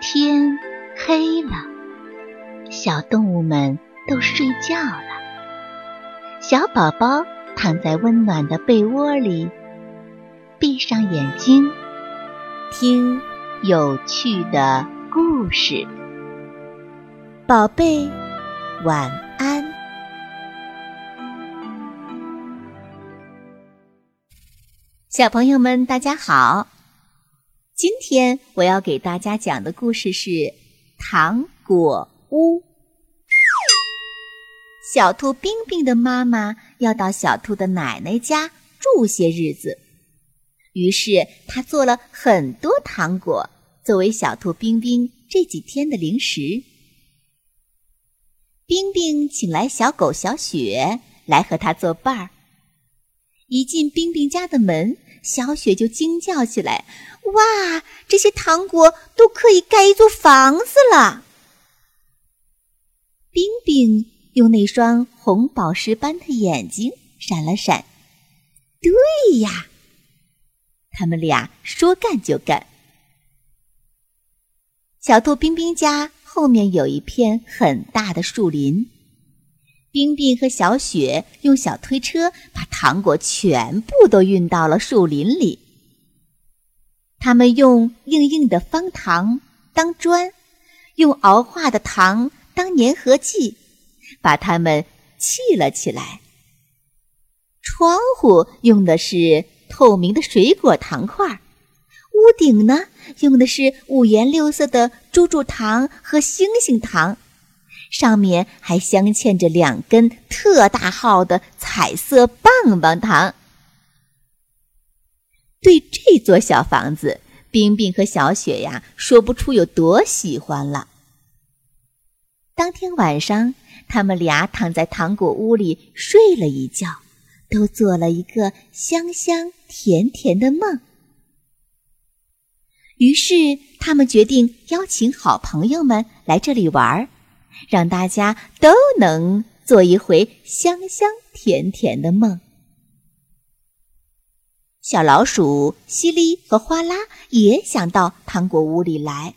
天黑了，小动物们都睡觉了。小宝宝躺在温暖的被窝里，闭上眼睛，听有趣的故事。宝贝，晚安。小朋友们，大家好。今天我要给大家讲的故事是《糖果屋》。小兔冰冰的妈妈要到小兔的奶奶家住些日子，于是她做了很多糖果作为小兔冰冰这几天的零食。冰冰请来小狗小雪来和她作伴儿。一进冰冰家的门。小雪就惊叫起来：“哇，这些糖果都可以盖一座房子了！”冰冰用那双红宝石般的眼睛闪了闪。“对呀！”他们俩说干就干。小兔冰冰家后面有一片很大的树林。冰冰和小雪用小推车把糖果全部都运到了树林里。他们用硬硬的方糖当砖，用熬化的糖当粘合剂，把它们砌了起来。窗户用的是透明的水果糖块，屋顶呢用的是五颜六色的猪猪糖和星星糖。上面还镶嵌着两根特大号的彩色棒棒糖。对这座小房子，冰冰和小雪呀，说不出有多喜欢了。当天晚上，他们俩躺在糖果屋里睡了一觉，都做了一个香香甜甜的梦。于是，他们决定邀请好朋友们来这里玩儿。让大家都能做一回香香甜甜的梦。小老鼠西里和花拉也想到糖果屋里来，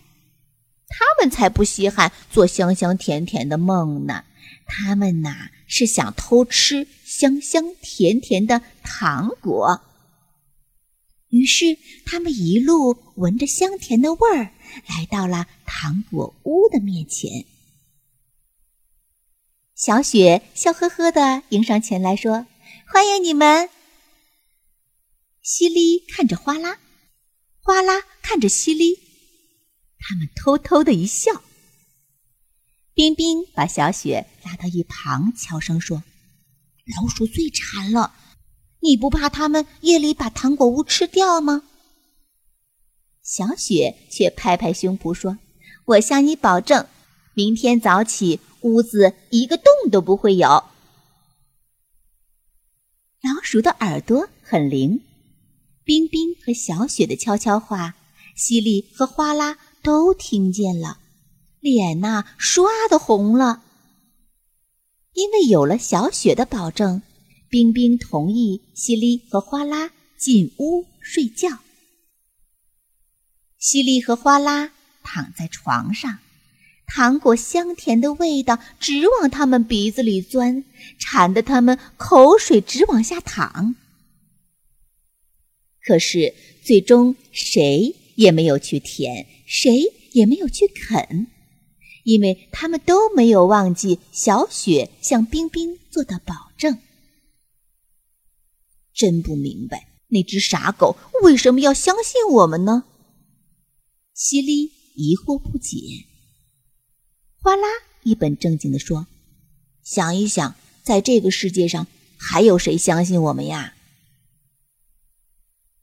他们才不稀罕做香香甜甜的梦呢。他们呐是想偷吃香香甜甜的糖果。于是，他们一路闻着香甜的味儿，来到了糖果屋的面前。小雪笑呵呵的迎上前来说：“欢迎你们。”西里看着哗啦，哗啦看着西里，他们偷偷的一笑。冰冰把小雪拉到一旁，悄声说：“老鼠最馋了，你不怕他们夜里把糖果屋吃掉吗？”小雪却拍拍胸脯说：“我向你保证，明天早起。”屋子一个洞都不会有。老鼠的耳朵很灵，冰冰和小雪的悄悄话，西里和哗啦都听见了，脸呐唰的红了。因为有了小雪的保证，冰冰同意西里和哗啦进屋睡觉。西里和哗啦躺在床上。糖果香甜的味道直往他们鼻子里钻，馋得他们口水直往下淌。可是最终谁也没有去舔，谁也没有去啃，因为他们都没有忘记小雪向冰冰做的保证。真不明白那只傻狗为什么要相信我们呢？西里疑惑不解。哗啦！一本正经地说：“想一想，在这个世界上还有谁相信我们呀？”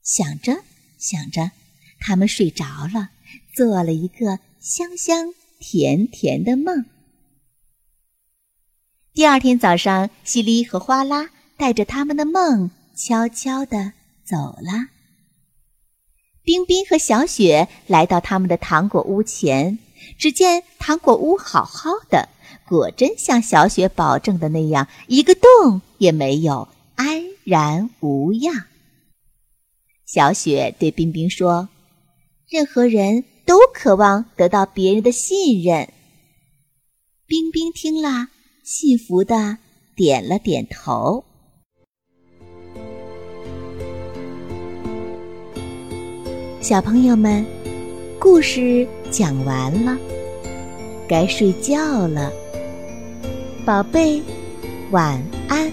想着想着，他们睡着了，做了一个香香甜甜的梦。第二天早上，西里和哗啦带着他们的梦悄悄地走了。冰冰和小雪来到他们的糖果屋前。只见糖果屋好好的，果真像小雪保证的那样，一个洞也没有，安然无恙。小雪对冰冰说：“任何人都渴望得到别人的信任。冰冰听了，幸福的点了点头。小朋友们，故事讲完了，该睡觉了，宝贝，晚安。